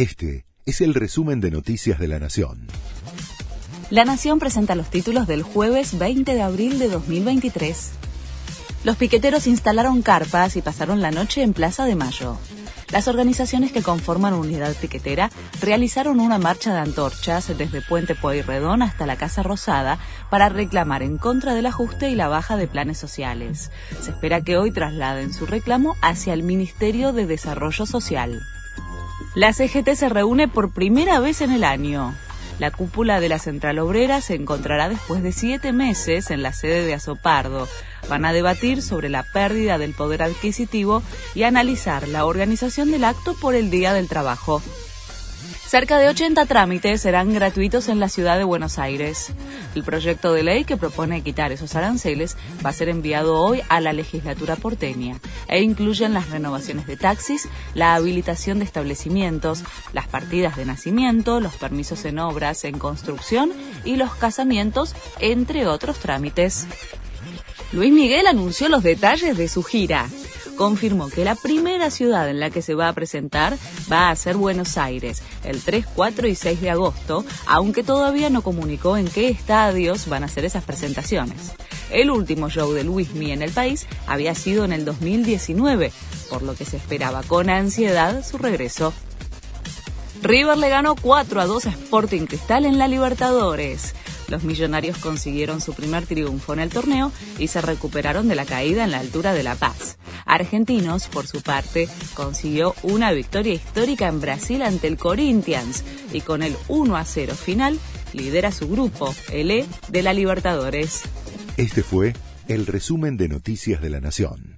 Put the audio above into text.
Este es el resumen de Noticias de la Nación. La Nación presenta los títulos del jueves 20 de abril de 2023. Los piqueteros instalaron carpas y pasaron la noche en Plaza de Mayo. Las organizaciones que conforman Unidad Piquetera realizaron una marcha de antorchas desde Puente Pueyrredón hasta la Casa Rosada para reclamar en contra del ajuste y la baja de planes sociales. Se espera que hoy trasladen su reclamo hacia el Ministerio de Desarrollo Social. La CGT se reúne por primera vez en el año. La cúpula de la Central Obrera se encontrará después de siete meses en la sede de Azopardo. Van a debatir sobre la pérdida del poder adquisitivo y analizar la organización del acto por el Día del Trabajo. Cerca de 80 trámites serán gratuitos en la ciudad de Buenos Aires. El proyecto de ley que propone quitar esos aranceles va a ser enviado hoy a la legislatura porteña e incluyen las renovaciones de taxis, la habilitación de establecimientos, las partidas de nacimiento, los permisos en obras en construcción y los casamientos, entre otros trámites. Luis Miguel anunció los detalles de su gira confirmó que la primera ciudad en la que se va a presentar va a ser Buenos Aires, el 3, 4 y 6 de agosto, aunque todavía no comunicó en qué estadios van a ser esas presentaciones. El último show de Luismi en el país había sido en el 2019, por lo que se esperaba con ansiedad su regreso. River le ganó 4 a 2 a Sporting Cristal en la Libertadores. Los millonarios consiguieron su primer triunfo en el torneo y se recuperaron de la caída en la altura de La Paz. Argentinos, por su parte, consiguió una victoria histórica en Brasil ante el Corinthians y con el 1 a 0 final lidera su grupo, el E de la Libertadores. Este fue el resumen de Noticias de la Nación.